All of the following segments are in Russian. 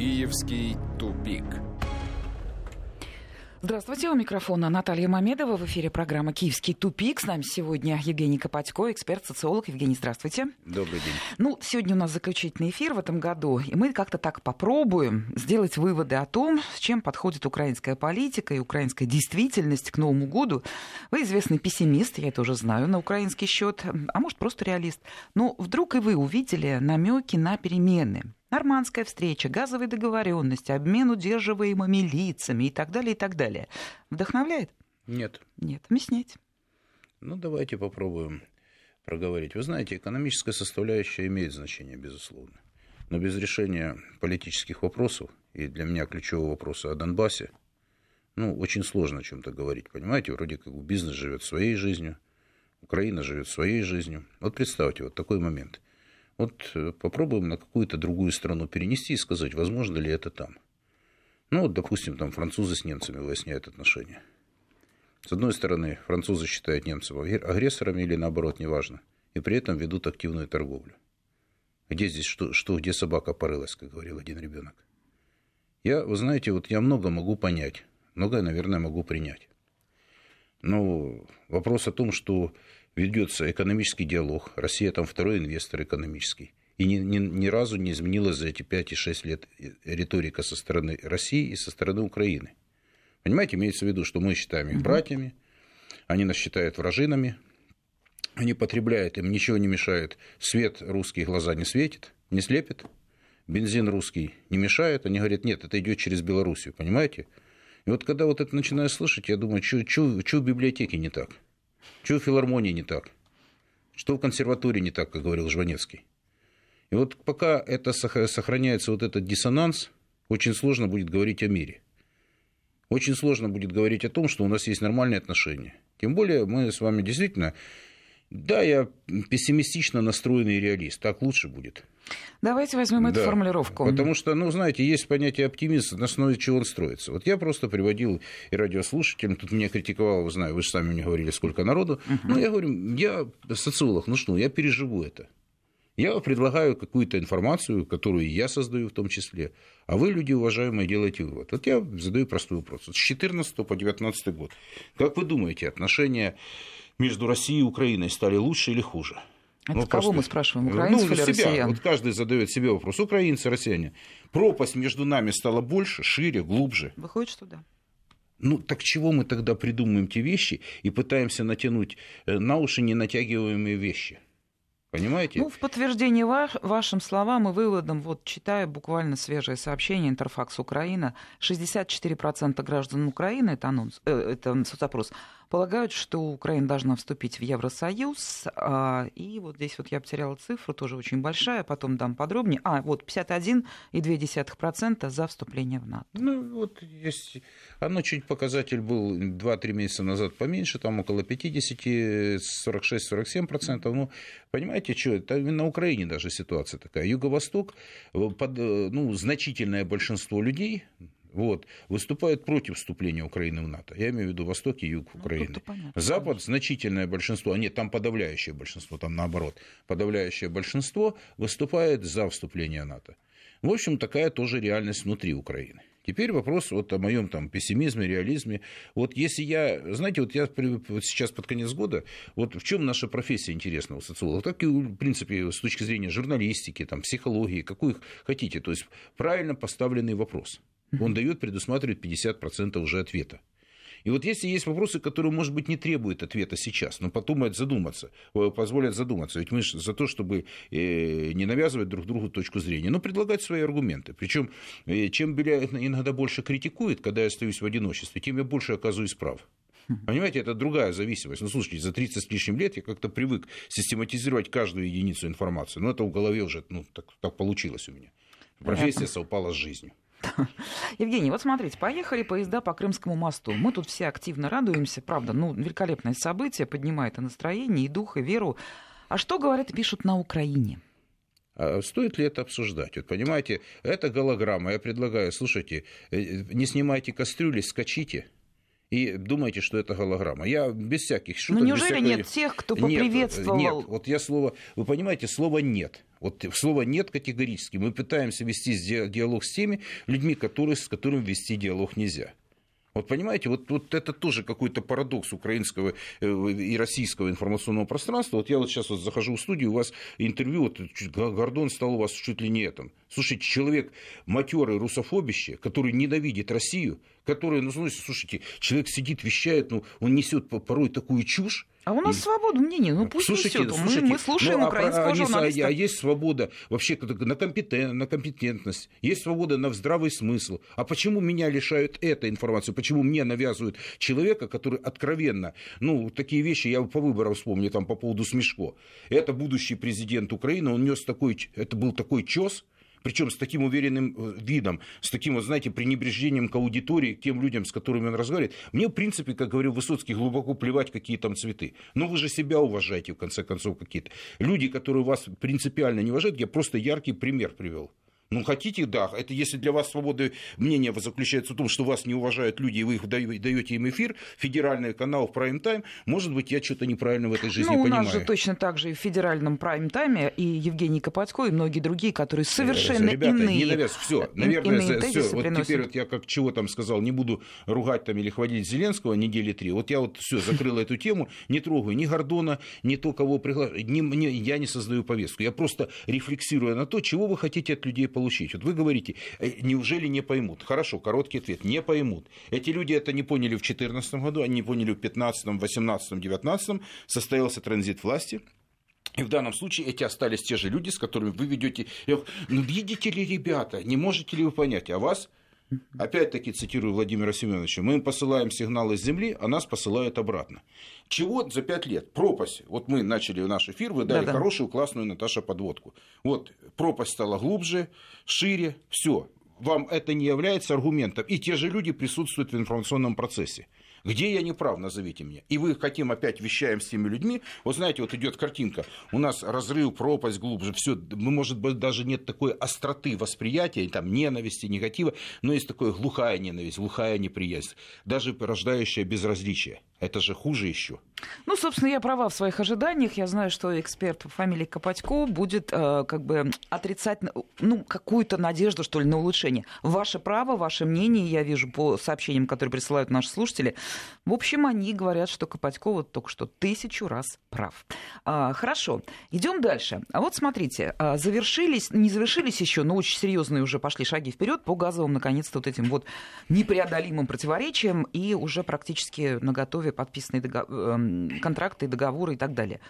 Киевский тупик. Здравствуйте, у микрофона Наталья Мамедова. В эфире программа «Киевский тупик». С нами сегодня Евгений Копатько, эксперт-социолог. Евгений, здравствуйте. Добрый день. Ну, сегодня у нас заключительный эфир в этом году, и мы как-то так попробуем сделать выводы о том, с чем подходит украинская политика и украинская действительность к Новому году. Вы известный пессимист, я это уже знаю, на украинский счет, а может, просто реалист. Но вдруг и вы увидели намеки на перемены Нормандская встреча, газовые договоренности, обмен удерживаемыми лицами и так далее, и так далее. Вдохновляет? Нет. Нет. Объясняйте. Ну, давайте попробуем проговорить. Вы знаете, экономическая составляющая имеет значение, безусловно. Но без решения политических вопросов, и для меня ключевого вопроса о Донбассе, ну, очень сложно о чем-то говорить. Понимаете, вроде как бизнес живет своей жизнью, Украина живет своей жизнью. Вот представьте, вот такой момент – вот э, попробуем на какую-то другую страну перенести и сказать, возможно ли это там. Ну, вот, допустим, там французы с немцами выясняют отношения. С одной стороны, французы считают немцев агрессорами или наоборот, неважно, и при этом ведут активную торговлю. Где здесь что, что где собака порылась, как говорил один ребенок. Я, вы знаете, вот я много могу понять, многое, наверное, могу принять. Но вопрос о том, что ведется экономический диалог. Россия там второй инвестор экономический. И ни, ни, ни разу не изменилась за эти 5-6 лет риторика со стороны России и со стороны Украины. Понимаете, имеется в виду, что мы считаем их братьями, они нас считают вражинами, они потребляют, им ничего не мешает. Свет русский глаза не светит, не слепит, бензин русский не мешает. Они говорят, нет, это идет через Белоруссию, понимаете? И вот когда вот это начинаю слышать, я думаю, что в библиотеке не так? Что в филармонии не так? Что в консерватории не так, как говорил Жванецкий? И вот пока это сохраняется вот этот диссонанс, очень сложно будет говорить о мире. Очень сложно будет говорить о том, что у нас есть нормальные отношения. Тем более мы с вами действительно да, я пессимистично настроенный реалист. Так лучше будет. Давайте возьмем эту да, формулировку. Потому что, ну, знаете, есть понятие оптимист, на основе чего он строится. Вот я просто приводил и радиослушателям, тут меня критиковал, вы знаете, вы же сами мне говорили, сколько народу. Uh-huh. Ну, я говорю, я социолог, ну что, я переживу это. Я предлагаю какую-то информацию, которую я создаю в том числе, а вы, люди уважаемые, делаете вывод. Вот я задаю простой вопрос. С 14 по 19 год. Как вы думаете, отношения между Россией и Украиной стали лучше или хуже? Это ну, кого просто... мы спрашиваем, украинцев ну, или себя. россиян? Вот каждый задает себе вопрос, украинцы, россияне. Пропасть между нами стала больше, шире, глубже. Выходит, что да. Ну, так чего мы тогда придумываем те вещи и пытаемся натянуть э, на уши не натягиваемые вещи? Понимаете? Ну, в подтверждение ваш, вашим словам и выводам, вот читаю буквально свежее сообщение Интерфакс Украина, 64% граждан Украины, это, анонс, э, это соцопрос, полагают, что Украина должна вступить в Евросоюз. А, и вот здесь вот я потеряла цифру, тоже очень большая, потом дам подробнее. А, вот 51,2% за вступление в НАТО. Ну, вот есть... Оно чуть показатель был 2-3 месяца назад поменьше, там около 50, 46-47%. Ну, понимаете, что, это на Украине даже ситуация такая. Юго-Восток, под, ну, значительное большинство людей, вот, выступают против вступления Украины в НАТО. Я имею в виду Восток и Юг ну, Украины. Понятно, Запад, конечно. значительное большинство, а нет, там подавляющее большинство, там наоборот, подавляющее большинство выступает за вступление НАТО. В общем, такая тоже реальность внутри Украины. Теперь вопрос вот о моем там пессимизме, реализме. Вот если я, знаете, вот я вот сейчас под конец года, вот в чем наша профессия интересна у социологов, так и, в принципе, с точки зрения журналистики, там, психологии, какую хотите, то есть правильно поставленный вопрос. Он дает, предусматривает 50% уже ответа. И вот если есть вопросы, которые, может быть, не требуют ответа сейчас, но подумают задуматься, позволят задуматься, ведь мы же за то, чтобы э, не навязывать друг другу точку зрения, но предлагать свои аргументы. Причем, э, чем меня иногда больше критикует, когда я остаюсь в одиночестве, тем я больше оказываюсь прав. Понимаете, это другая зависимость. Ну, слушайте, за 30 с лишним лет я как-то привык систематизировать каждую единицу информации. Но это в голове уже ну, так, так получилось у меня. Профессия совпала с жизнью. Евгений, вот смотрите, поехали поезда по Крымскому мосту. Мы тут все активно радуемся, правда, ну, великолепное событие, поднимает и настроение, и дух, и веру. А что говорят и пишут на Украине? А стоит ли это обсуждать? Вот понимаете, это голограмма. Я предлагаю, слушайте, э, не снимайте кастрюли, скачите и думаете, что это голограмма. Я без всяких шуток... Но неужели всякой... нет тех, кто поприветствовал? Нет, нет, вот я слово... Вы понимаете, слово «нет». Вот слово «нет» категорически. Мы пытаемся вести диалог с теми людьми, которые, с которыми вести диалог нельзя. Вот понимаете, вот, вот это тоже какой-то парадокс украинского э, и российского информационного пространства. Вот я вот сейчас вот захожу в студию, у вас интервью, вот Гордон стал у вас чуть ли не этом. Слушайте, человек матерый русофобище, который ненавидит Россию, который, ну, слушайте, человек сидит, вещает, ну, он несет порой такую чушь, а у нас и... свобода мнения, ну пусть слушайте, несет. Слушайте, мы, мы слушаем ну, а украинского а, журналиста. А, а есть свобода вообще на, компетен, на компетентность, есть свобода на здравый смысл. А почему меня лишают этой информации? Почему мне навязывают человека, который откровенно, ну, такие вещи, я по выборам вспомню, там, по поводу Смешко. Это будущий президент Украины, он нес такой, это был такой чес, причем с таким уверенным э, видом, с таким, вот, знаете, пренебрежением к аудитории, к тем людям, с которыми он разговаривает. Мне, в принципе, как говорил Высоцкий, глубоко плевать, какие там цветы. Но вы же себя уважаете, в конце концов, какие-то. Люди, которые вас принципиально не уважают, я просто яркий пример привел. Ну, хотите, да. Это если для вас свобода мнения заключается в том, что вас не уважают люди, и вы их даете им эфир, федеральный канал в прайм-тайм, может быть, я что-то неправильно в этой жизни ну, понимаю. у нас же точно так же и в федеральном прайм-тайме и Евгений Копатько, и многие другие, которые совершенно Ребята, иные. не навяз, все, наверное, все. Вот теперь вот я как чего там сказал, не буду ругать там или хвалить Зеленского недели три. Вот я вот все закрыл эту тему, не трогаю ни Гордона, ни то, кого приглашаю, я не создаю повестку. Я просто рефлексирую на то, чего вы хотите от людей получить получить. Вот вы говорите, «Э, неужели не поймут? Хорошо, короткий ответ, не поймут. Эти люди это не поняли в 2014 году, они не поняли в 2015, 2018, 2019, состоялся транзит власти, и в данном случае эти остались те же люди, с которыми вы ведете. Ну, видите ли, ребята, не можете ли вы понять, а вас Опять-таки цитирую Владимира Семеновича, мы им посылаем сигналы с Земли, а нас посылают обратно. Чего за пять лет? Пропасть. Вот мы начали наш эфир, вы дали Да-да. хорошую, классную, Наташа, подводку. Вот пропасть стала глубже, шире, все. Вам это не является аргументом. И те же люди присутствуют в информационном процессе. Где я не прав, назовите мне. И вы хотим опять вещаем с теми людьми. Вот знаете, вот идет картинка. У нас разрыв, пропасть глубже. Все, может быть, даже нет такой остроты восприятия, там, ненависти, негатива, но есть такая глухая ненависть, глухая неприязнь, даже порождающая безразличие. Это же хуже еще. Ну, собственно, я права в своих ожиданиях. Я знаю, что эксперт по фамилии Копатько будет э, как бы отрицать ну, какую-то надежду, что ли, на улучшение. Ваше право, ваше мнение, я вижу по сообщениям, которые присылают наши слушатели. В общем, они говорят, что Копатько вот только что тысячу раз прав. А, хорошо, идем дальше. А вот смотрите, а, завершились, не завершились еще, но очень серьезные уже пошли шаги вперед по газовым, наконец-то, вот этим вот непреодолимым противоречиям и уже практически на готове подписанные эм, контракты, договоры и так далее.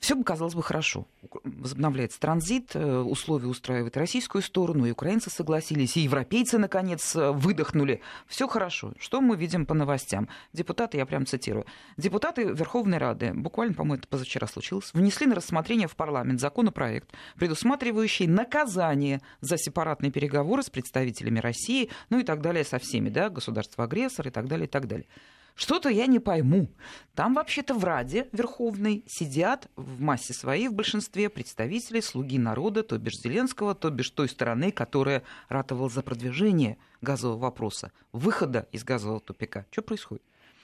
Все бы казалось бы хорошо. Возобновляется транзит, э, условия устраивает российскую сторону, и украинцы согласились, и европейцы, наконец, э, выдохнули. Все хорошо. Что мы видим по новостям? Депутаты, я прям цитирую, депутаты Верховной Рады, буквально, по-моему, это позавчера случилось, внесли на рассмотрение в парламент законопроект, предусматривающий наказание за сепаратные переговоры с представителями России, ну и так далее со всеми, да, государство-агрессор и так далее, и так далее. Что-то я не пойму. Там вообще-то в Раде Верховной сидят в массе своей, в большинстве, представители, слуги народа, то бишь Зеленского, то бишь той стороны, которая ратовала за продвижение газового вопроса, выхода из газового тупика. Что происходит?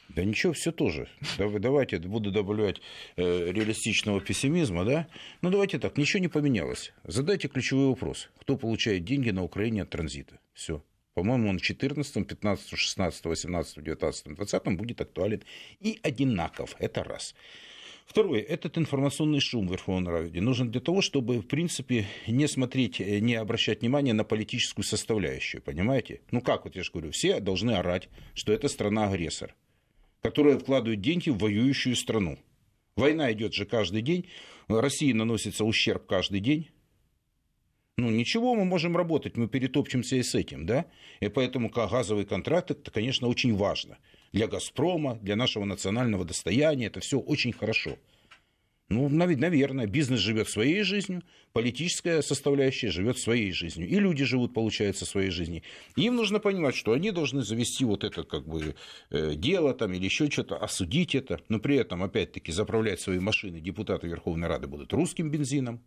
Да ничего, все тоже. Давайте буду добавлять э, реалистичного пессимизма, да? Ну давайте так, ничего не поменялось. Задайте ключевой вопрос. Кто получает деньги на Украине от транзита? Все. По-моему, он в 14, 15, 16, 18, 19, 20 будет актуален и одинаков. Это раз. Второе. Этот информационный шум в Верховной Раде нужен для того, чтобы, в принципе, не смотреть, э, не обращать внимания на политическую составляющую. Понимаете? Ну как, вот я же говорю, все должны орать, что это страна-агрессор, которая вкладывает деньги в воюющую страну. Война идет же каждый день, России наносится ущерб каждый день. Ну, ничего, мы можем работать, мы перетопчемся и с этим, да? И поэтому газовый контракт, это, конечно, очень важно. Для «Газпрома», для нашего национального достояния, это все очень хорошо. Ну, наверное, бизнес живет своей жизнью, политическая составляющая живет своей жизнью, и люди живут, получается, своей жизнью. им нужно понимать, что они должны завести вот это как бы э, дело там или еще что-то, осудить это, но при этом, опять-таки, заправлять свои машины депутаты Верховной Рады будут русским бензином,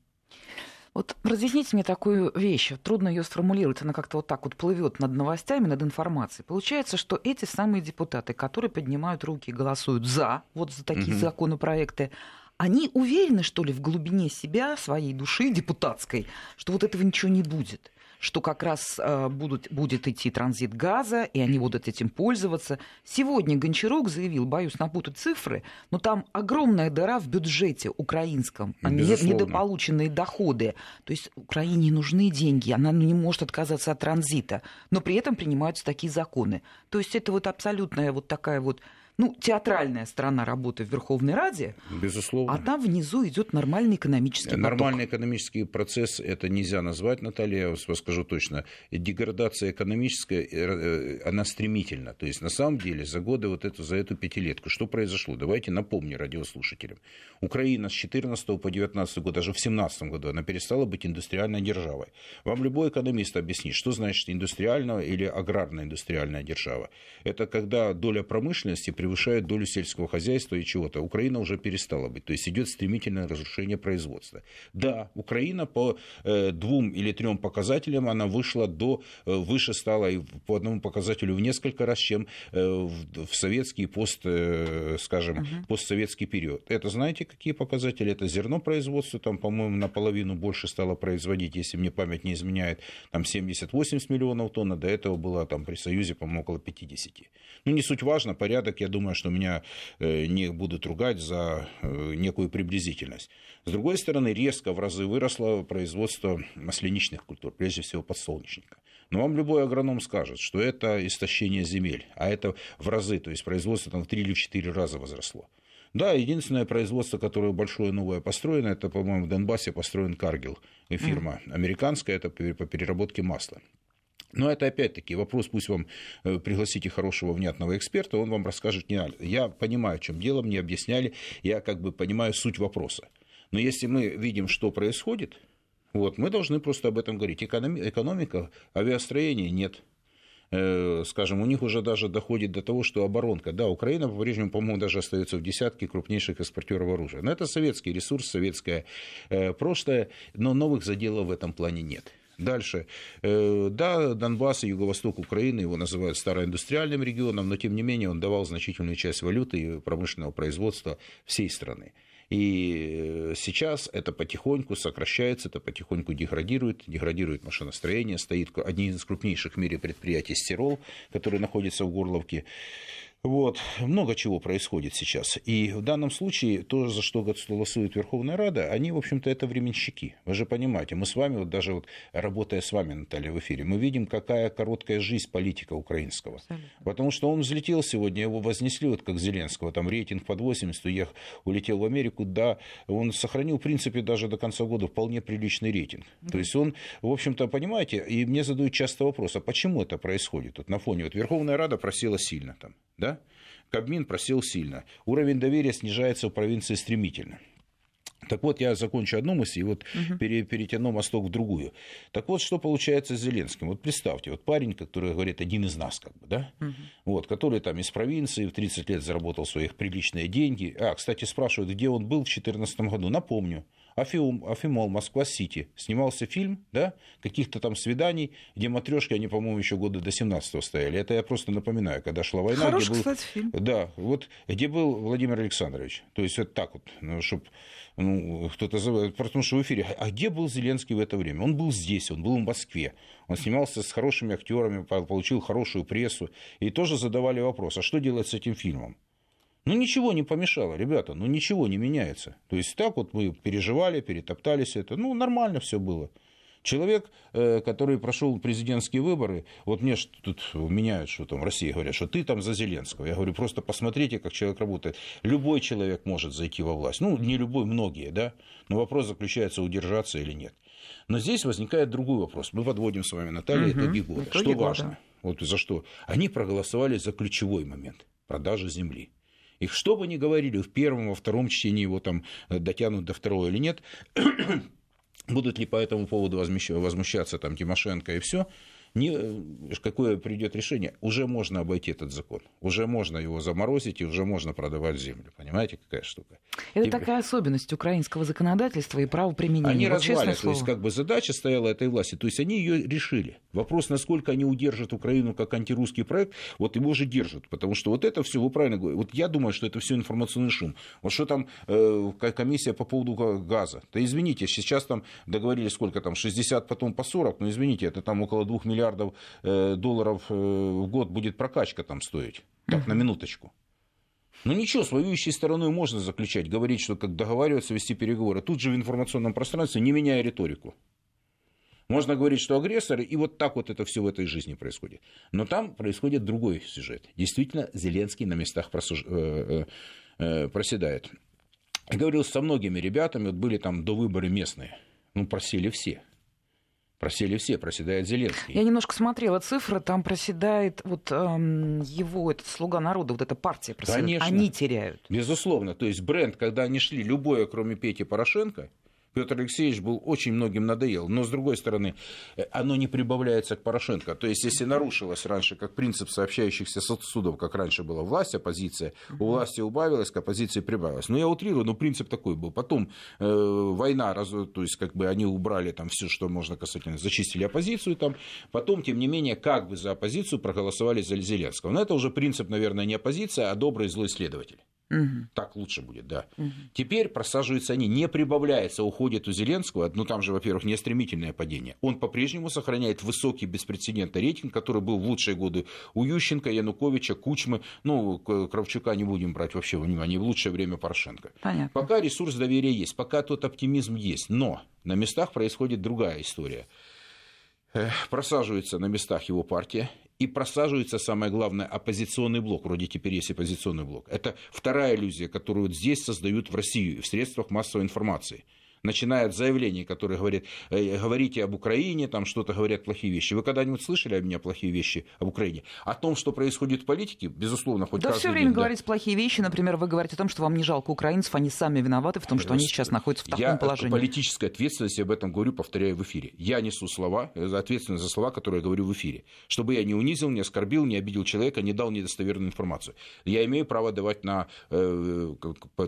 Вот разъясните мне такую вещь. Трудно ее сформулировать. Она как-то вот так вот плывет над новостями, над информацией. Получается, что эти самые депутаты, которые поднимают руки и голосуют за вот за такие угу. законопроекты, они уверены, что ли, в глубине себя, своей души депутатской, что вот этого ничего не будет? Что как раз э, будут, будет идти транзит газа, и они будут этим пользоваться. Сегодня Гончарук заявил, боюсь напутать цифры, но там огромная дыра в бюджете украинском, а Безусловно. недополученные доходы. То есть Украине нужны деньги, она не может отказаться от транзита, но при этом принимаются такие законы. То есть это вот абсолютная вот такая вот ну, театральная сторона работы в Верховной Раде, Безусловно. а там внизу идет нормальный экономический поток. Нормальный экономический процесс это нельзя назвать, Наталья, я вас скажу точно. Деградация экономическая, э, э, она стремительна. То есть, на самом деле, за годы вот эту, за эту пятилетку, что произошло? Давайте напомню радиослушателям. Украина с 14 по 19 год, даже в 17 году, она перестала быть индустриальной державой. Вам любой экономист объяснит, что значит индустриальная или аграрно-индустриальная держава. Это когда доля промышленности превышает долю сельского хозяйства и чего-то. Украина уже перестала быть. То есть идет стремительное разрушение производства. Да, Украина по э, двум или трем показателям она вышла до, э, выше стала и по одному показателю в несколько раз, чем э, в, советский пост, скажем, угу. постсоветский период. Это знаете, какие показатели? Это зерно производства, там, по-моему, наполовину больше стало производить, если мне память не изменяет, там 70-80 миллионов тонн, а до этого было там при Союзе, по-моему, около 50. Ну, не суть важно, порядок, я думаю, что меня э, не будут ругать за э, некую приблизительность. С другой стороны, резко в разы выросло производство масленичных культур, прежде всего подсолнечника. Но вам любой агроном скажет, что это истощение земель, а это в разы, то есть производство там в 3 или 4 раза возросло. Да, единственное производство, которое большое новое построено, это, по-моему, в Донбассе построен Каргил, фирма американская, это по переработке масла. Но это опять-таки вопрос, пусть вам э, пригласите хорошего, внятного эксперта, он вам расскажет не надо. Я понимаю, в чем дело, мне объясняли, я как бы понимаю суть вопроса. Но если мы видим, что происходит, вот, мы должны просто об этом говорить. Экономи- экономика, авиастроение нет. Э, скажем, у них уже даже доходит до того, что оборонка. Да, Украина по-прежнему, по-моему, даже остается в десятке крупнейших экспортеров оружия. Но это советский ресурс, советское э, прошлое, но новых заделов в этом плане нет. Дальше. Э, да, Донбасс и юго-восток Украины, его называют староиндустриальным регионом, но тем не менее он давал значительную часть валюты и промышленного производства всей страны. И э, сейчас это потихоньку сокращается, это потихоньку деградирует, деградирует машиностроение, стоит один из крупнейших в мире предприятий «Стирол», который находится в Горловке. Вот. Много чего происходит сейчас. И в данном случае то, за что голосует Верховная Рада, они, в общем-то, это временщики. Вы же понимаете, мы с вами, вот даже вот работая с вами, Наталья, в эфире, мы видим, какая короткая жизнь политика украинского. Абсолютно. Потому что он взлетел сегодня, его вознесли, вот как Зеленского, там рейтинг под 80, уехал, улетел в Америку, да, он сохранил, в принципе, даже до конца года вполне приличный рейтинг. Да. То есть он, в общем-то, понимаете, и мне задают часто вопрос, а почему это происходит? Вот на фоне, вот Верховная Рада просела сильно там, да, Кабмин просел сильно. Уровень доверия снижается в провинции стремительно. Так вот, я закончу одну мысль и вот угу. перетяну мосток в другую. Так вот, что получается с Зеленским? Вот представьте, вот парень, который говорит, один из нас, как бы, да, угу. вот, который там из провинции в 30 лет заработал своих приличные деньги. А, кстати, спрашивают, где он был в 2014 году. Напомню, Афим, Афимол, Москва-Сити. Снимался фильм, да, каких-то там свиданий, где матрешки, они, по-моему, еще года до 17-го стояли. Это я просто напоминаю, когда шла война. Хороший, где был, кстати, фильм. Да, вот где был Владимир Александрович. То есть вот так вот, ну, чтобы ну, кто-то зовет, потому что в эфире, а где был Зеленский в это время? Он был здесь, он был в Москве. Он снимался с хорошими актерами, получил хорошую прессу. И тоже задавали вопрос, а что делать с этим фильмом? Ну, ничего не помешало, ребята, ну, ничего не меняется. То есть, так вот мы переживали, перетоптались это, ну, нормально все было. Человек, э, который прошел президентские выборы, вот мне тут меняют, что там в России говорят, что ты там за Зеленского. Я говорю, просто посмотрите, как человек работает. Любой человек может зайти во власть. Ну, не любой, многие, да. Но вопрос заключается, удержаться или нет. Но здесь возникает другой вопрос. Мы подводим с вами, Наталья, угу. итоги года. Итоги что года. важно? Вот за что? Они проголосовали за ключевой момент – продажи земли. Их что бы ни говорили, в первом, во втором чтении его там э, дотянут до второго или нет, будут ли по этому поводу возмущаться там Тимошенко и все, не, какое придет решение, уже можно обойти этот закон. Уже можно его заморозить и уже можно продавать землю. Понимаете, какая штука? Это Теперь... такая особенность украинского законодательства и правоприменения. Они вот развалят, то есть как бы задача стояла этой власти, то есть они ее решили. Вопрос, насколько они удержат Украину как антирусский проект, вот его же держат, потому что вот это все, вы правильно говорите, вот я думаю, что это все информационный шум. Вот что там э, комиссия по поводу газа, да извините, сейчас там договорились сколько там, 60, потом по 40, но извините, это там около 2 миллиардов э, долларов э, в год будет прокачка там стоить. Так, на минуточку. Ну ничего, с воюющей стороной можно заключать, говорить, что как договариваться, вести переговоры. Тут же в информационном пространстве, не меняя риторику. Можно говорить, что агрессор, и вот так вот это все в этой жизни происходит. Но там происходит другой сюжет. Действительно, Зеленский на местах просуж... э, проседает. Я говорил со многими ребятами, вот были там до выборы местные. Ну, просели все. Просели все, проседает Зеленский. Я немножко смотрела цифры, там проседает вот эм, его, этот слуга народа, вот эта партия проседает. Конечно. Они теряют. Безусловно. То есть бренд, когда они шли, любое, кроме Пети Порошенко, Петр Алексеевич был очень многим надоел. Но, с другой стороны, э, оно не прибавляется к Порошенко. То есть, если нарушилось раньше, как принцип сообщающихся судов, как раньше была власть, оппозиция, у власти убавилась, к оппозиции прибавилась. Но я утрирую, но принцип такой был. Потом э, война, раз, то есть, как бы они убрали там все, что можно касательно, зачистили оппозицию там. Потом, тем не менее, как бы за оппозицию проголосовали за Зеленского. Но это уже принцип, наверное, не оппозиция, а добрый злой следователь. Угу. Так лучше будет, да. Угу. Теперь просаживаются они, не прибавляется, уходит у Зеленского, ну там же, во-первых, не стремительное падение. Он по-прежнему сохраняет высокий беспрецедентный рейтинг, который был в лучшие годы у Ющенко, Януковича, Кучмы, ну, Кравчука не будем брать вообще во внимание, в лучшее время Порошенко. Понятно. Пока ресурс доверия есть, пока тот оптимизм есть, но на местах происходит другая история. Просаживается на местах его партия, и просаживается, самое главное, оппозиционный блок. Вроде теперь есть оппозиционный блок. Это вторая иллюзия, которую вот здесь создают в России в средствах массовой информации начиная от заявлений, которые говорят, э, говорите об Украине, там что-то говорят плохие вещи. Вы когда-нибудь слышали от меня плохие вещи об Украине? О том, что происходит в политике, безусловно, хоть Да все время день, говорите да. плохие вещи. Например, вы говорите о том, что вам не жалко украинцев, они сами виноваты в том, что они сейчас находятся в таком я положении. политическая ответственность, я об этом говорю, повторяю в эфире. Я несу слова, за ответственность за слова, которые я говорю в эфире. Чтобы я не унизил, не оскорбил, не обидел человека, не дал недостоверную информацию. Я имею право давать на э,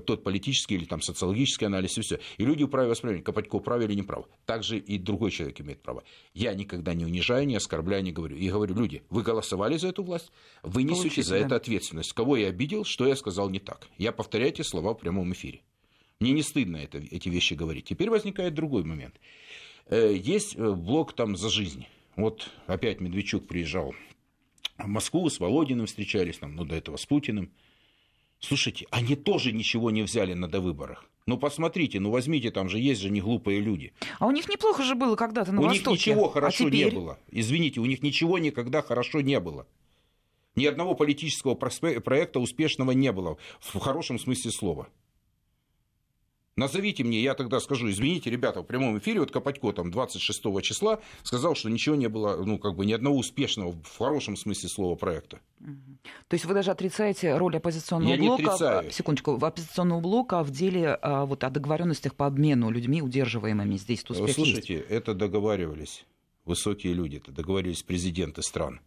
тот политический или там социологический анализ и все. И люди вправе воспринимать, Копатько прав или не прав. Также и другой человек имеет право. Я никогда не унижаю, не оскорбляю, не говорю. И говорю, люди, вы голосовали за эту власть, вы несете за это ответственность. Кого я обидел, что я сказал не так. Я повторяю эти слова в прямом эфире. Мне не стыдно это, эти вещи говорить. Теперь возникает другой момент. Э, есть э, блок там за жизнь. Вот опять Медведчук приезжал в Москву, с Володиным встречались, там, ну, до этого с Путиным. Слушайте, они тоже ничего не взяли на довыборах. Ну, посмотрите, ну, возьмите, там же есть же не глупые люди. А у них неплохо же было когда-то на у Востоке. У них ничего хорошо а теперь... не было. Извините, у них ничего никогда хорошо не было. Ни одного политического проекта успешного не было, в хорошем смысле слова. Назовите мне, я тогда скажу, извините, ребята, в прямом эфире, вот Копатько там 26 числа сказал, что ничего не было, ну, как бы ни одного успешного, в хорошем смысле слова, проекта. То есть вы даже отрицаете роль оппозиционного я блока, не отрицаю. секундочку, в оппозиционного блока в деле а, вот, о договоренностях по обмену людьми, удерживаемыми здесь тут Слушайте, есть. это договаривались высокие люди, это договаривались президенты стран.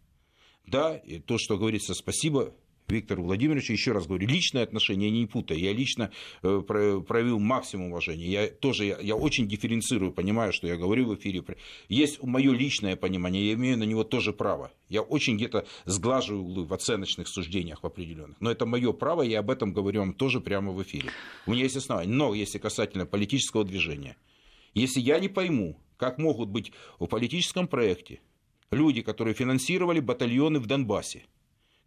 Да, и то, что говорится, спасибо Виктору Владимировичу. Еще раз говорю, личные отношения не путаю. Я лично э, проявил максимум уважения. Я тоже я, я очень дифференцирую, понимаю, что я говорю в эфире. Есть мое личное понимание, я имею на него тоже право. Я очень где-то сглаживаю углы в оценочных суждениях в определенных. Но это мое право, я об этом говорю вам тоже прямо в эфире. У меня есть основания. Но если касательно политического движения, если я не пойму, как могут быть в политическом проекте люди, которые финансировали батальоны в Донбассе,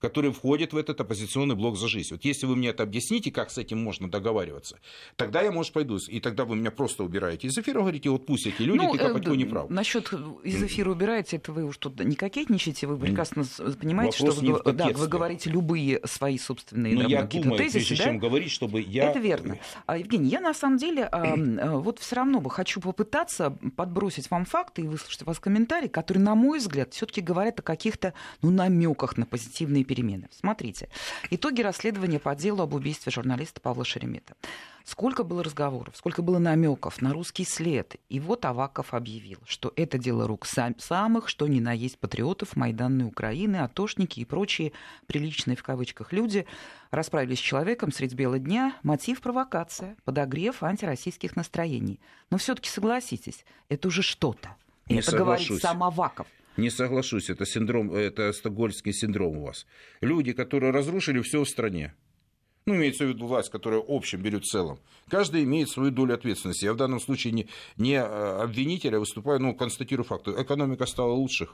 которые входят в этот оппозиционный блок за жизнь. Вот если вы мне это объясните, как с этим можно договариваться, тогда я, может, пойду, и тогда вы меня просто убираете из эфира, говорите, вот пусть эти люди, ну, ты Копатько э, не прав. Насчет из эфира убираете, это вы уж тут не кокетничаете, вы прекрасно понимаете, Вопрос что вы, да, вы говорите любые свои собственные Но да, я думаю, тезисы, прежде да? чем говорить, чтобы я... Это верно. А, Евгений, я на самом деле а, вот все равно бы хочу попытаться подбросить вам факты и выслушать у вас комментарии, которые, на мой взгляд, все-таки говорят о каких-то ну, намеках на позитивные перемены. Смотрите, итоги расследования по делу об убийстве журналиста Павла Шеремета. Сколько было разговоров, сколько было намеков на русский след. И вот Аваков объявил, что это дело рук сам, самых, что ни на есть патриотов Майданной Украины, атошники и прочие приличные в кавычках люди расправились с человеком средь бела дня. Мотив провокация, подогрев антироссийских настроений. Но все-таки согласитесь, это уже что-то. Не это соглашусь. говорит сам Аваков. Не соглашусь, это синдром, это стокгольмский синдром у вас. Люди, которые разрушили все в стране. Ну, имеется в виду власть, которая общем берет в целом. Каждый имеет свою долю ответственности. Я в данном случае не, не обвинитель, а выступаю, ну, констатирую факт. Экономика стала лучше?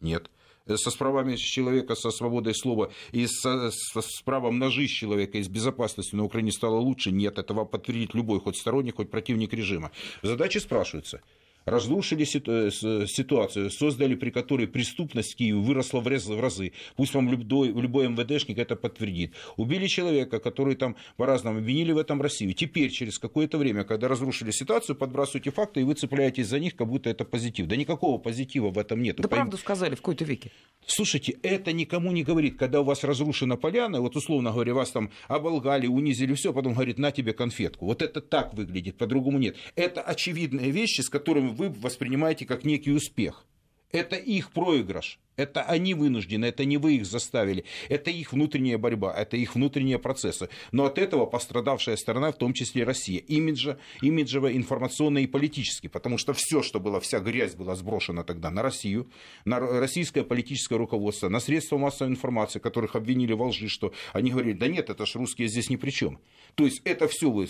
Нет со с правами человека, со свободой слова и со, со, с правом на жизнь человека и с безопасностью на Украине стало лучше? Нет, этого подтвердит любой, хоть сторонник, хоть противник режима. Задачи спрашиваются разрушили ситуацию, создали, при которой преступность в Киеве выросла в разы. Пусть вам любой, любой МВДшник это подтвердит. Убили человека, который там по-разному обвинили в этом Россию. Теперь, через какое-то время, когда разрушили ситуацию, подбрасываете факты, и вы цепляетесь за них, как будто это позитив. Да никакого позитива в этом нет. Да Пойм... правду сказали в какой-то веке. Слушайте, это никому не говорит. Когда у вас разрушена поляна, вот условно говоря, вас там оболгали, унизили, все, потом говорит, на тебе конфетку. Вот это так выглядит, по-другому нет. Это очевидные вещи, с которыми вы воспринимаете как некий успех. Это их проигрыш. Это они вынуждены, это не вы их заставили. Это их внутренняя борьба, это их внутренние процессы. Но от этого пострадавшая сторона, в том числе Россия, имиджа, имиджево, информационно и политически. Потому что все, что было, вся грязь была сброшена тогда на Россию, на российское политическое руководство, на средства массовой информации, которых обвинили во лжи, что они говорили, да нет, это ж русские здесь ни при чем. То есть это все вы,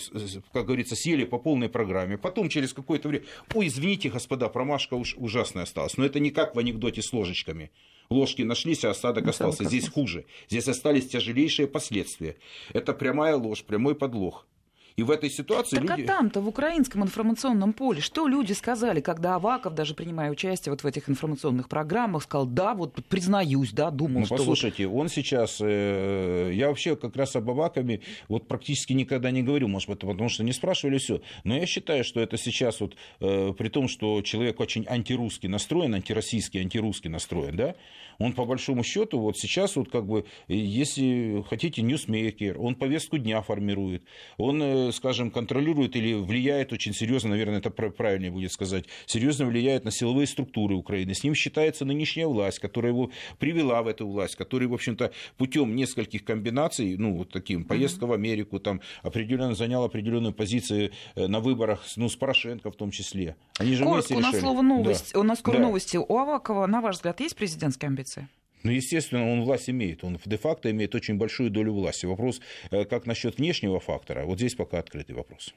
как говорится, съели по полной программе. Потом через какое-то время, ой, извините, господа, промашка уж ужасная осталась. Но это не как в анекдоте с ложечками ложки нашлись, а осадок остался. Здесь хуже. Здесь остались тяжелейшие последствия. Это прямая ложь, прямой подлог. И в этой ситуации так люди... а там-то, в украинском информационном поле, что люди сказали, когда Аваков, даже принимая участие вот в этих информационных программах, сказал, да, вот признаюсь, да, думал, ну, что... послушайте, вот... он сейчас... Э, я вообще как раз об Авакове вот практически никогда не говорю, может быть, потому что не спрашивали все. Но я считаю, что это сейчас вот, э, при том, что человек очень антирусский настроен, антироссийский, антирусский настроен, да, он по большому счету вот сейчас вот как бы, если хотите, ньюсмейкер, он повестку дня формирует, он, э, скажем, контролирует или влияет очень серьезно, наверное, это правильнее будет сказать, серьезно влияет на силовые структуры Украины. С ним считается нынешняя власть, которая его привела в эту власть, которая, в общем-то, путем нескольких комбинаций, ну, вот таким, поездка mm-hmm. в Америку, там, определенно занял определенную позицию э, на выборах, ну, с Порошенко в том числе. Они же Коротко, у нас слово новость, да. у нас скоро да. новости. У Авакова, на ваш взгляд, есть президентские амбиции? Позиция? Ну, естественно, он власть имеет, он де-факто имеет очень большую долю власти. Вопрос, э, как насчет внешнего фактора, вот здесь пока открытый вопрос.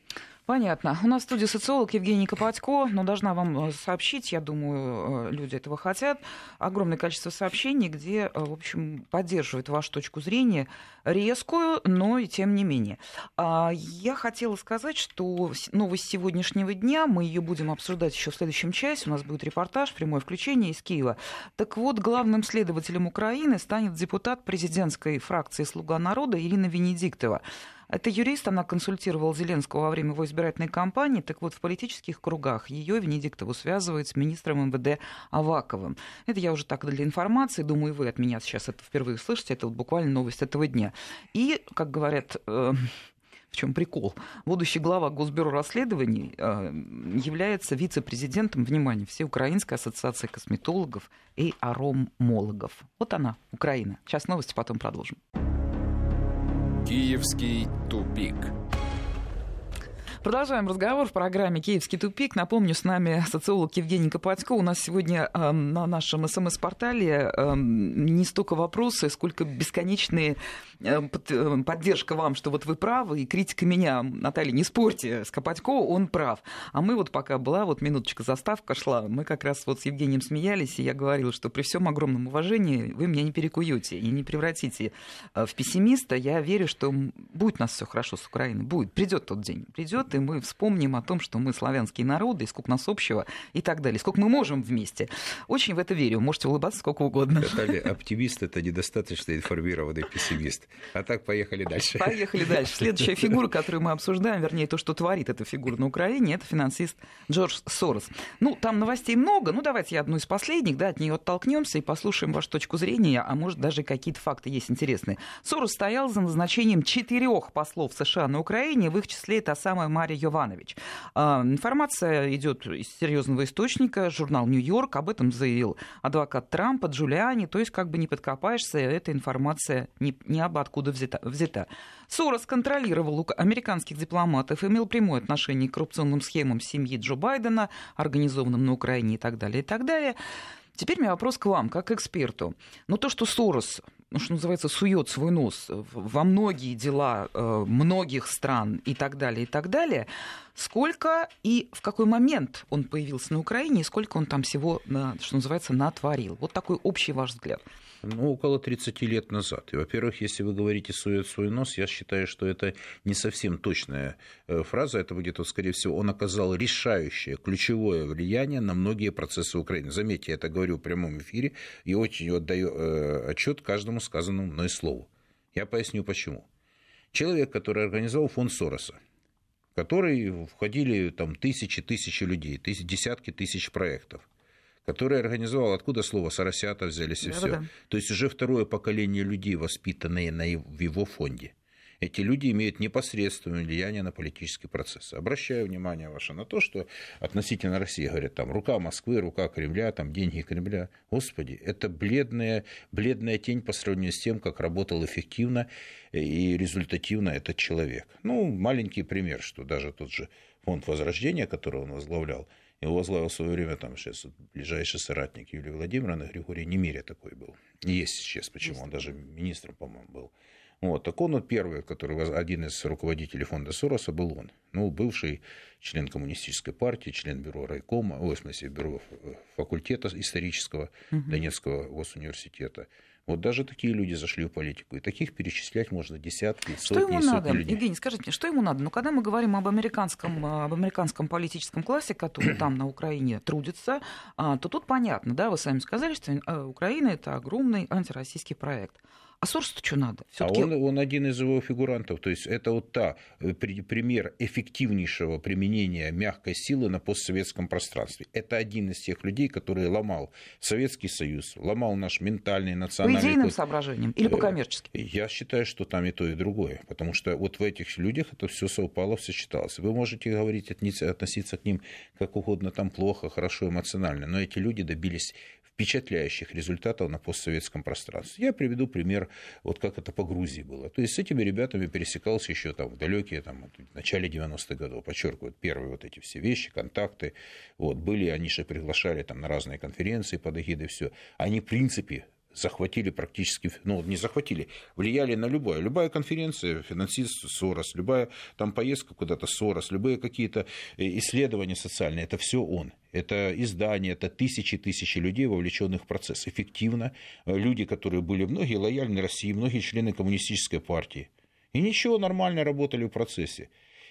Понятно. У нас в студии социолог Евгений Копатько, но должна вам э, сообщить, я думаю, э, люди этого хотят, огромное количество сообщений, где, в общем, поддерживают вашу точку зрения, резкую, но и тем не менее. А, я хотела сказать, что новость сегодняшнего дня, мы ее будем обсуждать еще в следующем часе, у нас будет репортаж, прямое включение из Киева. Так вот, главным следователем Украины станет депутат президентской фракции «Слуга народа» Ирина Венедиктова. Это юрист, она консультировала Зеленского во время его избирательной кампании. Так вот, в политических кругах ее Венедиктову связывают с министром МВД Аваковым. Это я уже так для информации. Думаю, вы от меня сейчас это впервые слышите. Это вот буквально новость этого дня. И, как говорят э, в чем прикол? Будущий глава Госбюро расследований э, является вице-президентом, внимание, Всеукраинской ассоциации косметологов и аромологов. Вот она, Украина. Сейчас новости, потом продолжим. Киевский тупик. Продолжаем разговор в программе «Киевский тупик». Напомню, с нами социолог Евгений Копатько. У нас сегодня э, на нашем СМС-портале э, не столько вопросы, сколько бесконечные э, под, поддержка вам, что вот вы правы, и критика меня, Наталья, не спорьте, с Копатько он прав. А мы вот пока была, вот минуточка заставка шла, мы как раз вот с Евгением смеялись, и я говорила, что при всем огромном уважении вы меня не перекуете и не превратите э, в пессимиста. Я верю, что будет у нас все хорошо с Украиной. Будет. Придет тот день. Придет минуты мы вспомним о том, что мы славянские народы, и сколько нас общего и так далее, сколько мы можем вместе. Очень в это верю. Можете улыбаться сколько угодно. Наталья, оптимист – это недостаточно информированный пессимист. А так, поехали дальше. Поехали дальше. Следующая фигура, которую мы обсуждаем, вернее, то, что творит эта фигура на Украине, это финансист Джордж Сорос. Ну, там новостей много. Ну, давайте я одну из последних, да, от нее оттолкнемся и послушаем вашу точку зрения, а может, даже какие-то факты есть интересные. Сорос стоял за назначением четырех послов США на Украине, в их числе это самая Мария Йованович. А, информация идет из серьезного источника, журнал «Нью-Йорк», об этом заявил адвокат Трампа, Джулиани, то есть как бы не подкопаешься, эта информация не, не об откуда взята. взята. Сорос контролировал американских дипломатов, имел прямое отношение к коррупционным схемам семьи Джо Байдена, организованным на Украине и так далее, и так далее. Теперь у меня вопрос к вам, как к эксперту. Но то, что Сорос, ну, что называется, сует свой нос во многие дела э, многих стран и так далее, и так далее, сколько и в какой момент он появился на Украине, и сколько он там всего, что называется, натворил? Вот такой общий ваш взгляд. Ну, около 30 лет назад. И, во-первых, если вы говорите «сует свой нос», я считаю, что это не совсем точная э, фраза. Это будет, вот, скорее всего, он оказал решающее, ключевое влияние на многие процессы Украины. Заметьте, я это говорю в прямом эфире и очень отдаю э, отчет каждому сказанному мной слову. Я поясню, почему. Человек, который организовал фонд Сороса, в который входили там тысячи, тысячи людей, тысяч, десятки тысяч проектов – который организовал, откуда слово «соросята» взялись и да, все. Да. То есть уже второе поколение людей, воспитанные на, в его фонде. Эти люди имеют непосредственное влияние на политический процесс. Обращаю внимание ваше на то, что относительно России говорят, там, рука Москвы, рука Кремля, там, деньги Кремля. Господи, это бледная, бледная тень по сравнению с тем, как работал эффективно и результативно этот человек. Ну, маленький пример, что даже тот же фонд Возрождения, который он возглавлял, его возглавил в свое время там сейчас ближайший соратник Юлии Владимировны, Григорий Немиря такой был. Есть сейчас, почему, Есть. он даже министром, по-моему, был. Вот, так он вот первый, который, один из руководителей фонда Сороса был он. Ну, бывший член коммунистической партии, член бюро райкома, ой, в смысле, бюро факультета исторического угу. Донецкого госуниверситета. Вот даже такие люди зашли в политику. И таких перечислять можно десятки, что сотни ему сотни надо? людей. Евгений, скажите мне, что ему надо? Ну, когда мы говорим об американском, об американском политическом классе, который там на Украине трудится, а, то тут понятно, да, вы сами сказали, что э, Украина – это огромный антироссийский проект. А Сорсу-то что надо? А он, он один из его фигурантов. То есть это вот та э, пример эффективнейшего применения мягкой силы на постсоветском пространстве. Это один из тех людей, который ломал Советский Союз, ломал наш ментальный, национальный... По идейным код. соображениям или по э, коммерческим? Я считаю, что там и то, и другое. Потому что вот в этих людях это все совпало, все считалось. Вы можете говорить, относиться к ним как угодно, там плохо, хорошо, эмоционально, но эти люди добились впечатляющих результатов на постсоветском пространстве. Я приведу пример, вот как это по Грузии было. То есть с этими ребятами пересекался еще там в далекие, там, в начале 90-х годов, подчеркивают первые вот эти все вещи, контакты. Вот, были, они же приглашали там на разные конференции под эгидой, все. Они, в принципе, захватили практически, ну, не захватили, влияли на любое. Любая конференция, финансист Сорос, любая там поездка куда-то Сорос, любые какие-то э, исследования социальные, это все он. Это издание, это тысячи тысячи людей, вовлеченных в процесс. Эффективно. Э, люди, которые были многие лояльны России, многие члены коммунистической партии. И ничего, нормально работали в процессе.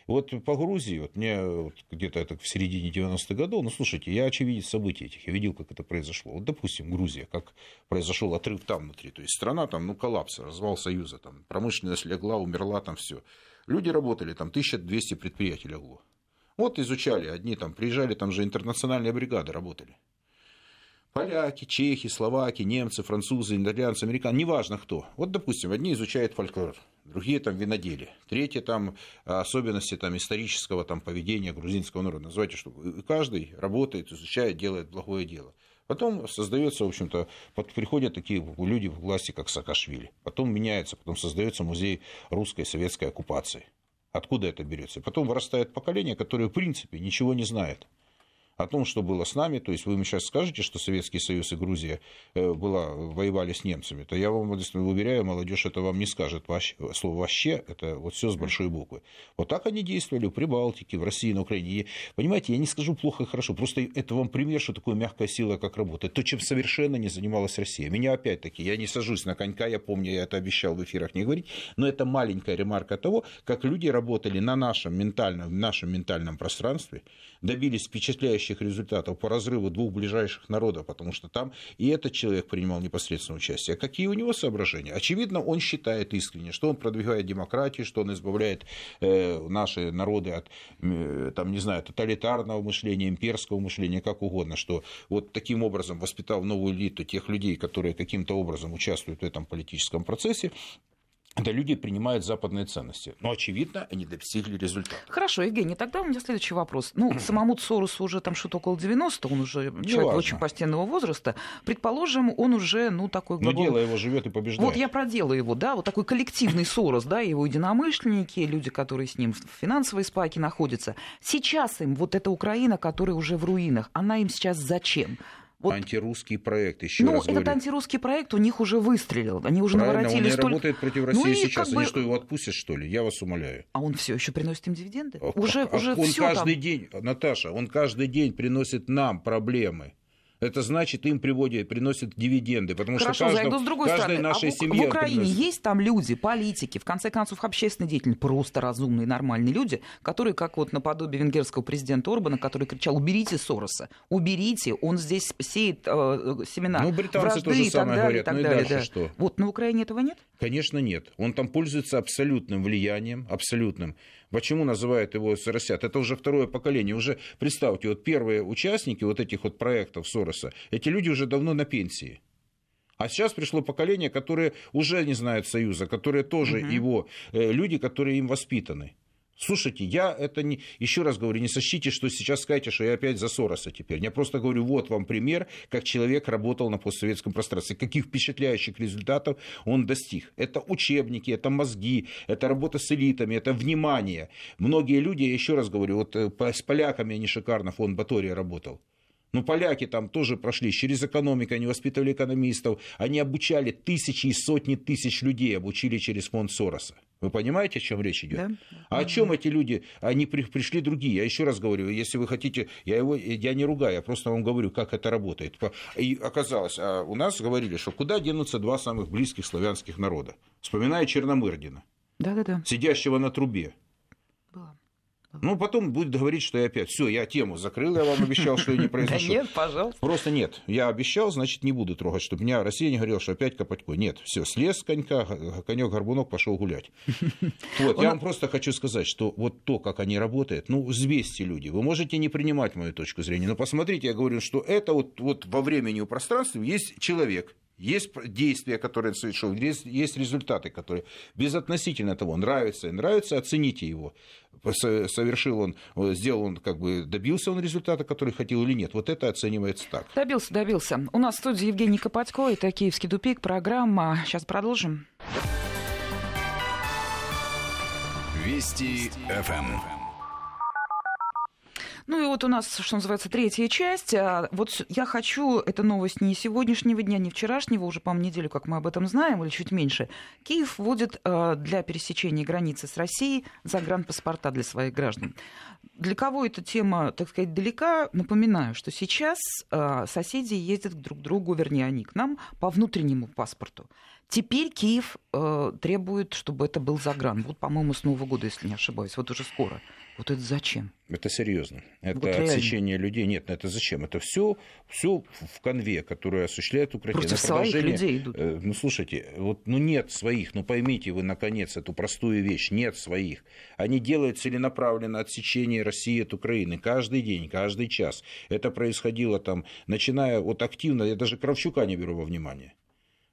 Вот по Грузии, вот мне вот где-то это в середине 90-х годов, ну, слушайте, я очевидец событий этих, я видел, как это произошло. Вот, допустим, Грузия, как произошел отрыв там внутри, то есть страна там, ну, коллапс, развал Союза, там, промышленность легла, умерла, там все. Люди работали, там 1200 предприятий легло. Вот изучали, одни там приезжали, там же интернациональные бригады работали. Поляки, чехи, словаки, немцы, французы, итальянцы, американцы, неважно кто. Вот, допустим, одни изучают фольклор, другие там виноделие, третьи там особенности там, исторического там, поведения грузинского народа. Называйте, что каждый работает, изучает, делает благое дело. Потом создается, в общем-то, приходят такие люди в власти, как Саакашвили. Потом меняется, потом создается музей русской советской оккупации. Откуда это берется? Потом вырастает поколение, которое, в принципе, ничего не знает о том, что было с нами, то есть вы мне сейчас скажете, что Советский Союз и Грузия э, была, воевали с немцами, то я вам уверяю, молодежь это вам не скажет. Вообще, слово «вообще» — это вот все с большой буквы. Вот так они действовали в Прибалтике, в России, на Украине. И, понимаете, я не скажу плохо и хорошо, просто это вам пример, что такое мягкая сила, как работает. То, чем совершенно не занималась Россия. Меня опять-таки, я не сажусь на конька, я помню, я это обещал в эфирах не говорить, но это маленькая ремарка того, как люди работали на нашем ментальном, в нашем ментальном пространстве, добились впечатляющих результатов по разрыву двух ближайших народов, потому что там и этот человек принимал непосредственное участие. А какие у него соображения? Очевидно, он считает искренне, что он продвигает демократию, что он избавляет э, наши народы от, э, там, не знаю, тоталитарного мышления, имперского мышления, как угодно, что вот таким образом воспитал новую элиту тех людей, которые каким-то образом участвуют в этом политическом процессе, это люди принимают западные ценности. Но, очевидно, они достигли результата. Хорошо, Евгений, тогда у меня следующий вопрос. Ну, самому Соросу уже там что-то около 90, он уже Не человек важно. очень постельного возраста. Предположим, он уже, ну, такой... Но дело его живет и побеждает. Вот я про дело его, да, вот такой коллективный Сорос, да, его единомышленники, люди, которые с ним в финансовой спайке находятся. Сейчас им вот эта Украина, которая уже в руинах, она им сейчас зачем? Вот. Антирусский проект, еще ну, раз этот говорю. антирусский проект у них уже выстрелил. Они уже Правильно, наворотили он столько... работает против России ну, сейчас. Они бы... что, его отпустят, что ли? Я вас умоляю. А он все еще приносит им дивиденды? А, уже, а, уже он всё каждый там... день, Наташа, он каждый день приносит нам проблемы это значит, им приводят, приносят дивиденды. Потому Хорошо, что каждому, зайду с другой каждой стороны. нашей а в, семье в Украине приносит... есть там люди, политики, в конце концов, общественные деятели, просто разумные, нормальные люди, которые, как вот наподобие венгерского президента Орбана, который кричал, уберите Сороса, уберите, он здесь сеет э, семена Ну, британцы вражды тоже самое далее, говорят. так ну и далее, дальше да. что? Вот на Украине этого нет? Конечно, нет. Он там пользуется абсолютным влиянием, абсолютным. Почему называют его Соросят? Это уже второе поколение. Уже представьте, вот первые участники вот этих вот проектов Сороса, эти люди уже давно на пенсии. А сейчас пришло поколение, которое уже не знает Союза, которые тоже угу. его э, люди, которые им воспитаны. Слушайте, я это не... Еще раз говорю, не сочтите, что сейчас скажете, что я опять за Сороса теперь. Я просто говорю, вот вам пример, как человек работал на постсоветском пространстве, каких впечатляющих результатов он достиг. Это учебники, это мозги, это работа с элитами, это внимание. Многие люди, я еще раз говорю, вот э, с поляками они шикарно, фон Батория работал. Ну, поляки там тоже прошли через экономику, они воспитывали экономистов, они обучали тысячи и сотни тысяч людей, обучили через фонд Сороса. Вы понимаете, о чем речь идет? Да. А о чем эти люди? Они при, пришли другие. Я еще раз говорю, если вы хотите, я его, я не ругаю, я просто вам говорю, как это работает. И оказалось, а у нас говорили, что куда денутся два самых близких славянских народа. Вспоминая Черномырдина, да, да, да. сидящего на трубе. Ну, потом будет говорить, что я опять, все, я тему закрыл, я вам обещал, что я не произношу. Да нет, пожалуйста. Просто нет, я обещал, значит, не буду трогать, чтобы меня Россия не говорила, что опять Копатько. Нет, все, слез с конька, конек горбунок пошел гулять. Вот, я вам просто хочу сказать, что вот то, как они работают, ну, взвесьте люди. Вы можете не принимать мою точку зрения, но посмотрите, я говорю, что это вот, вот во времени и пространстве есть человек, есть действия, которые он совершил, есть, есть результаты, которые безотносительно того, нравится и нравится, оцените его. Совершил он, сделал он, как бы добился он результата, который хотел или нет. Вот это оценивается так. Добился, добился. У нас в студии Евгений Копатько, это «Киевский тупик», программа. Сейчас продолжим. Вести ФМ. Ну и вот у нас, что называется, третья часть. А вот я хочу, это новость не сегодняшнего дня, не вчерашнего, уже, по-моему, неделю, как мы об этом знаем, или чуть меньше. Киев вводит а, для пересечения границы с Россией загранпаспорта для своих граждан. Для кого эта тема, так сказать, далека, напоминаю, что сейчас а, соседи ездят друг к другу, вернее, они к нам по внутреннему паспорту. Теперь Киев э, требует, чтобы это был загран. Вот, по-моему, с Нового года, если не ошибаюсь. Вот уже скоро. Вот это зачем? Это серьезно. Это вот отсечение людей. Нет, ну это зачем? Это все, все в конве, которое осуществляет Украина. Против своих людей идут. Э, ну, слушайте, вот, ну нет своих, ну поймите вы, наконец, эту простую вещь. Нет своих. Они делают целенаправленно отсечение России от Украины. Каждый день, каждый час. Это происходило там, начиная вот активно, я даже Кравчука не беру во внимание.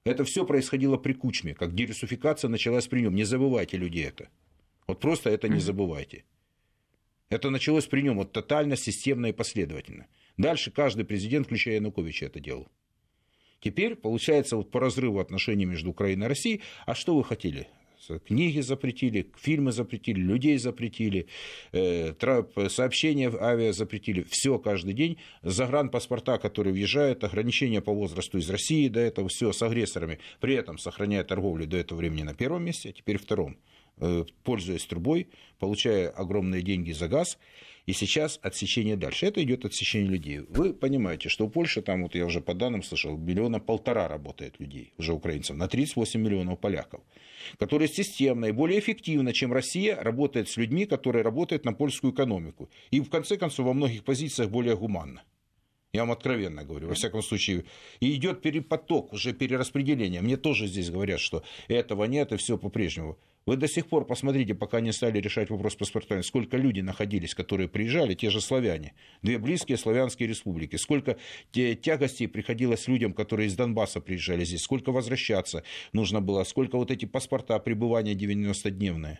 Это все происходило при Кучме, как дерусификация началась при нем. Не забывайте, люди, это. Вот просто это не забывайте. Это началось при нем вот тотально, системно и последовательно. Дальше каждый президент, включая Януковича, это делал. Теперь, получается, вот по разрыву отношений между Украиной и Россией, а что вы хотели? Книги запретили, фильмы запретили, людей запретили, э, сообщения в авиа запретили. Все каждый день. Загранпаспорта, которые въезжают, ограничения по возрасту из России до этого, все с агрессорами. При этом сохраняя торговлю до этого времени на первом месте, а теперь втором. Э, пользуясь трубой, получая огромные деньги за газ, и сейчас отсечение дальше. Это идет отсечение людей. Вы понимаете, что в Польше, там вот я уже по данным слышал, миллиона полтора работает людей, уже украинцев, на 38 миллионов поляков, которые системно и более эффективно, чем Россия, работают с людьми, которые работают на польскую экономику. И в конце концов во многих позициях более гуманно. Я вам откровенно говорю, во всяком случае. И идет перепоток, уже перераспределение. Мне тоже здесь говорят, что этого нет, и все по-прежнему. Вы до сих пор посмотрите, пока не стали решать вопрос с паспортами, сколько людей находились, которые приезжали, те же славяне, две близкие славянские республики, сколько тягостей приходилось людям, которые из Донбасса приезжали здесь, сколько возвращаться нужно было, сколько вот эти паспорта пребывания 90-дневные.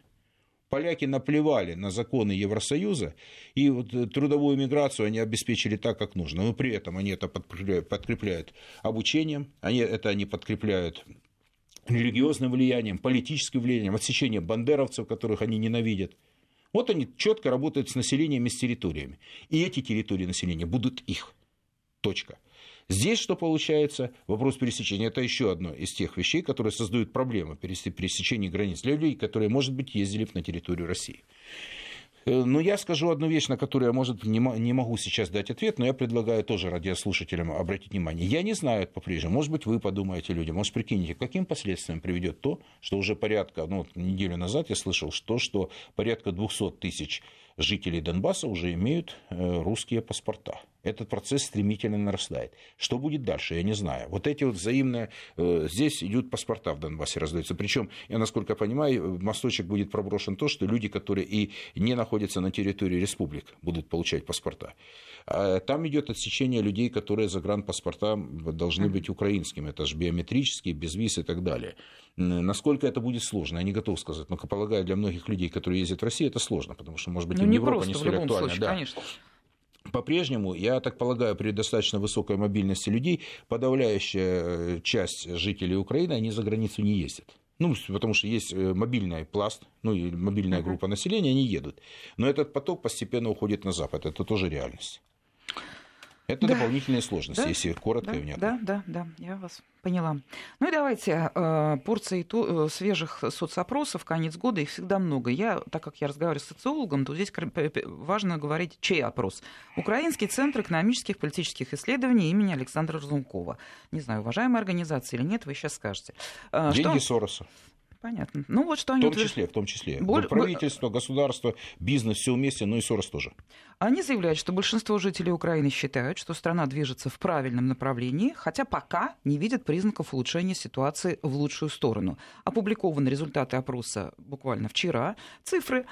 Поляки наплевали на законы Евросоюза, и вот трудовую миграцию они обеспечили так, как нужно. Но при этом они это подкрепляют обучением, они, это они подкрепляют религиозным влиянием, политическим влиянием, отсечением бандеровцев, которых они ненавидят. Вот они четко работают с населением и с территориями. И эти территории населения будут их. Точка. Здесь что получается? Вопрос пересечения. Это еще одно из тех вещей, которые создают проблемы пересечения границ для людей, которые, может быть, ездили на территорию России. Э, но я скажу одну вещь, на которую я, может, не могу сейчас дать ответ, но я предлагаю тоже радиослушателям обратить внимание. Я не знаю по-прежнему, может быть, вы подумаете, люди, может, прикинете, к каким последствиям приведет то, что уже порядка, ну, неделю назад я слышал, что, что порядка 200 тысяч жителей Донбасса уже имеют э, русские паспорта. Этот процесс стремительно нарастает. Что будет дальше, я не знаю. Вот эти вот взаимные... Э, здесь идут паспорта в Донбассе раздаются. Причем, я насколько понимаю, мосточек будет проброшен то, что люди, которые и не находятся на территории республик, будут получать паспорта. А там идет отсечение людей, которые за паспорта должны быть украинскими. Это же биометрические, без виз и так далее. Насколько это будет сложно, я не готов сказать. Но, полагаю, для многих людей, которые ездят в Россию, это сложно, потому что, может быть, ну, им не Европа просто, не столь актуальна. Случае, да. конечно. По-прежнему, я так полагаю, при достаточно высокой мобильности людей, подавляющая э, часть жителей Украины, они за границу не ездят. Ну, потому что есть э, мобильный пласт, ну, и мобильная группа населения, они едут. Но этот поток постепенно уходит на Запад, это тоже реальность. Это да. дополнительные сложности, да. если коротко да. и внятно. Да, да, да, я вас поняла. Ну и давайте э, порции ту, э, свежих соцопросов, конец года, их всегда много. Я, так как я разговариваю с социологом, то здесь важно говорить, чей опрос. Украинский центр экономических и политических исследований имени Александра Разумкова. Не знаю, уважаемая организация или нет, вы сейчас скажете. Э, Деньги что... Сороса. Понятно. Ну вот что они... В том числе, в том числе. Боль... Вот правительство, государство, бизнес, все вместе, ну и Сорос тоже. Они заявляют, что большинство жителей Украины считают, что страна движется в правильном направлении, хотя пока не видят признаков улучшения ситуации в лучшую сторону. Опубликованы результаты опроса буквально вчера. Цифры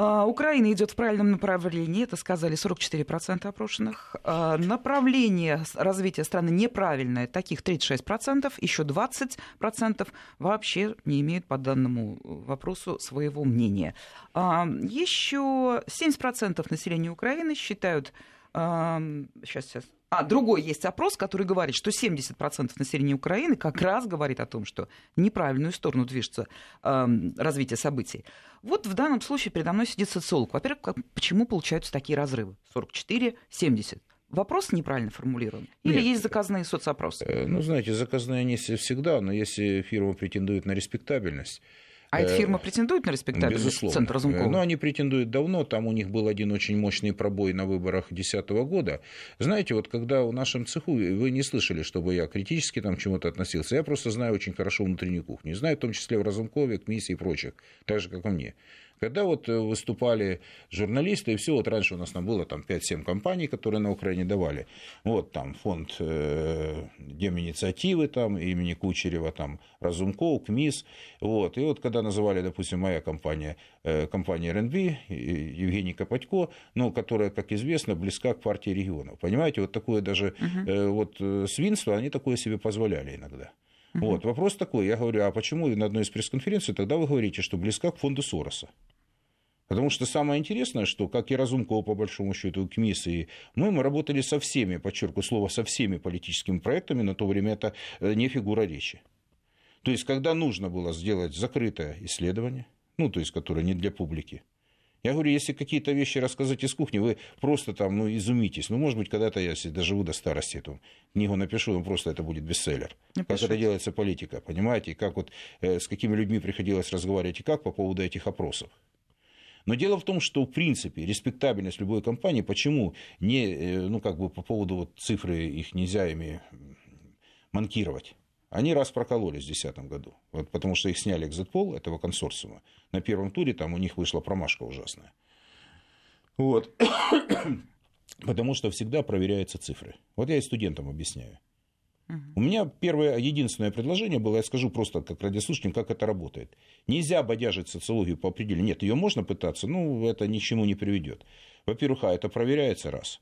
Украина идет в правильном направлении, это сказали 44% опрошенных. А, направление развития страны неправильное, таких 36%, еще 20% вообще не имеют по данному вопросу своего мнения. А, еще 70% населения Украины считают сейчас, сейчас, а, другой есть опрос, который говорит, что 70% населения Украины как раз говорит о том, что неправильную сторону движется э, развитие событий. Вот в данном случае передо мной сидит социолог. Во-первых, как, почему получаются такие разрывы? 44, 70. Вопрос неправильно формулирован? Или Нет. есть заказные соцопросы? Э, ну, знаете, заказные они всегда, но если фирма претендует на респектабельность, а эта фирма претендует на респектабельность Безусловно. центра Разумкова? Ну, они претендуют давно. Там у них был один очень мощный пробой на выборах 2010 года. Знаете, вот когда в нашем цеху, вы не слышали, чтобы я критически там чему-то относился. Я просто знаю очень хорошо внутреннюю кухню. Знаю в том числе в Разумкове, КМИСе и прочих. Так же, как и мне. Когда вот э, выступали журналисты, и все, вот раньше у нас там было там 5-7 компаний, которые на Украине давали. Вот там фонд э, Деминициативы, там, имени Кучерева, там, Разумков, КМИС. Вот. И вот когда называли, допустим, моя компания, э, компания РНБ, Евгений Копатько, ну, которая, как известно, близка к партии регионов. Понимаете, вот такое даже uh вот, свинство, они такое себе позволяли иногда. Вот, вопрос такой, я говорю, а почему на одной из пресс-конференций тогда вы говорите, что близка к фонду Сороса? Потому что самое интересное, что, как и Разумкова, по большому счету, КМИС, и мы, мы работали со всеми, подчеркиваю слово, со всеми политическими проектами, на то время это э, не фигура речи. То есть, когда нужно было сделать закрытое исследование, ну, то есть, которое не для публики, я говорю, если какие-то вещи рассказать из кухни, вы просто там, ну, изумитесь. Ну, может быть, когда-то я, если доживу до старости, эту книгу напишу, ну, просто это будет бестселлер. Напишите. Как это делается политика, понимаете? И как вот, э, с какими людьми приходилось разговаривать и как по поводу этих опросов. Но дело в том, что, в принципе, респектабельность любой компании, почему не, э, ну, как бы по поводу вот цифры их нельзя ими манкировать. Они раз прокололись в 2010 году, вот, потому что их сняли экзитпол этого консорциума. На первом туре там у них вышла промашка ужасная. Вот. потому что всегда проверяются цифры. Вот я и студентам объясняю. У меня первое, единственное предложение было, я скажу просто как радиослушателям, как это работает. Нельзя бодяжить социологию по определению. Нет, ее можно пытаться, но это ни к чему не приведет. Во-первых, а это проверяется раз.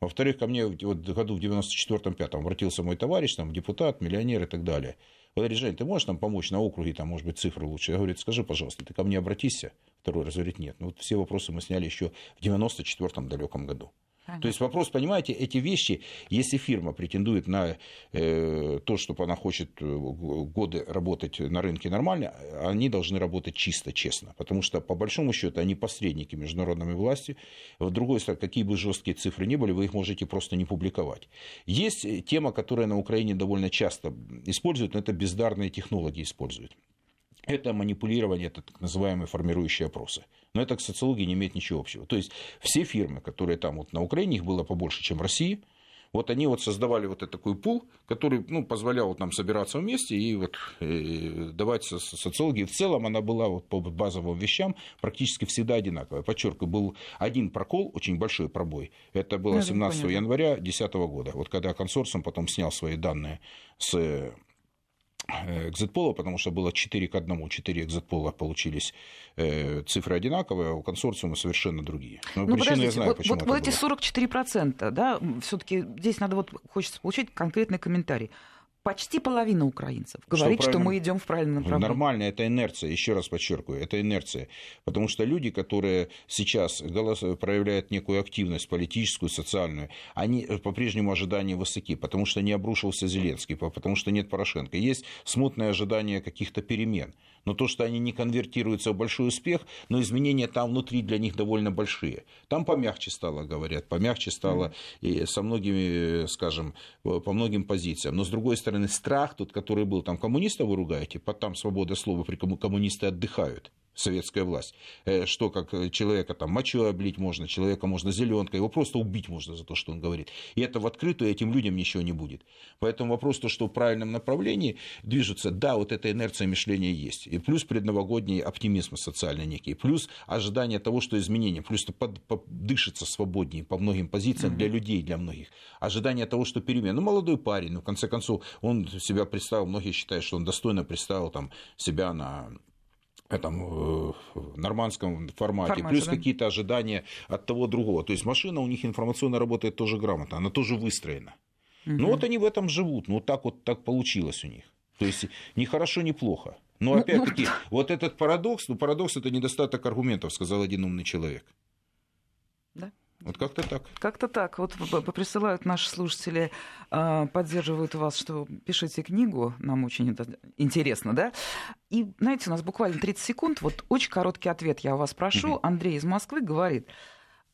Во-вторых, ко мне вот году в 94-5 обратился мой товарищ, там, депутат, миллионер и так далее. Говорит, Жень, ты можешь нам помочь на округе, там, может быть, цифры лучше? Я говорю, скажи, пожалуйста, ты ко мне обратись. Второй раз говорит, нет. Ну, вот все вопросы мы сняли еще в 94-м далеком году. Ага. То есть вопрос, понимаете, эти вещи, если фирма претендует на э, то, чтобы она хочет э, годы работать на рынке нормально, они должны работать чисто, честно. Потому что, по большому счету, они посредники международной власти. В другой стороне, какие бы жесткие цифры ни были, вы их можете просто не публиковать. Есть тема, которая на Украине довольно часто используют, но это бездарные технологии используют это манипулирование, это так называемые формирующие опросы. Но это к социологии не имеет ничего общего. То есть все фирмы, которые там вот на Украине, их было побольше, чем в России, вот они вот создавали вот этот такой пул, который ну, позволял нам собираться вместе и вот э, давать социологии. В целом она была вот по базовым вещам практически всегда одинаковая. Подчеркиваю, был один прокол, очень большой пробой. Это было 17 января 2010 года. Вот когда консорциум потом снял свои данные с экзитпола, потому что было 4 к 1, 4 экзитпола получились э, цифры одинаковые, а у консорциума совершенно другие. Но ну, причину я знаю, вот, почему вот, вот эти 44%, да, все-таки здесь надо вот, хочется получить конкретный комментарий почти половина украинцев говорит, что, что мы идем в правильном направлении. Нормально, это инерция, еще раз подчеркиваю, это инерция. Потому что люди, которые сейчас голос... проявляют некую активность политическую, социальную, они по-прежнему ожидания высоки, потому что не обрушился Зеленский, потому что нет Порошенко. Есть смутное ожидание каких-то перемен но то, что они не конвертируются в большой успех, но изменения там внутри для них довольно большие. Там помягче стало, говорят, помягче стало и со многими, скажем, по многим позициям. Но, с другой стороны, страх тот, который был, там коммунистов вы ругаете, там свобода слова, при коммунисты отдыхают советская власть, э, что как человека там мочой облить можно, человека можно зеленкой, его просто убить можно за то, что он говорит. И это в открытую этим людям ничего не будет. Поэтому вопрос то, что в правильном направлении движутся, да, вот эта инерция мышления есть. И плюс предновогодний оптимизм социальный некий, плюс ожидание того, что изменения, плюс под, под, дышится свободнее по многим позициям для людей, для многих. Ожидание того, что перемен. Ну, молодой парень, ну, в конце концов, он себя представил, многие считают, что он достойно представил там, себя на этом э, нормандском формате, Формате, плюс да? какие-то ожидания от того другого. То есть машина у них информационно работает тоже грамотно, она тоже выстроена. Угу. Ну вот они в этом живут, ну вот так вот так получилось у них. То есть ни хорошо, ни плохо. Но ну, опять-таки, ну... вот этот парадокс, ну парадокс это недостаток аргументов, сказал один умный человек. Вот как-то так. Как-то так. Вот присылают наши слушатели, а, поддерживают вас, что пишите книгу, нам очень интересно, да? И, знаете, у нас буквально 30 секунд, вот очень короткий ответ я у вас прошу. Андрей из Москвы говорит,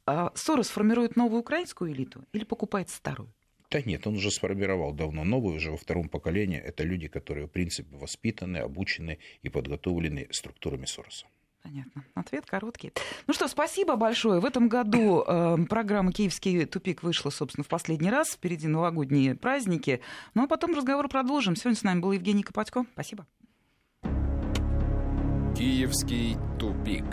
а Сорос формирует новую украинскую элиту или покупает старую? Да нет, он уже сформировал давно новую, уже во втором поколении. Это люди, которые, в принципе, воспитаны, обучены и подготовлены структурами Сороса. Понятно. Ответ короткий. Ну что, спасибо большое. В этом году э, программа «Киевский тупик» вышла, собственно, в последний раз. Впереди новогодние праздники. Ну а потом разговор продолжим. Сегодня с нами был Евгений Копатько. Спасибо. «Киевский тупик».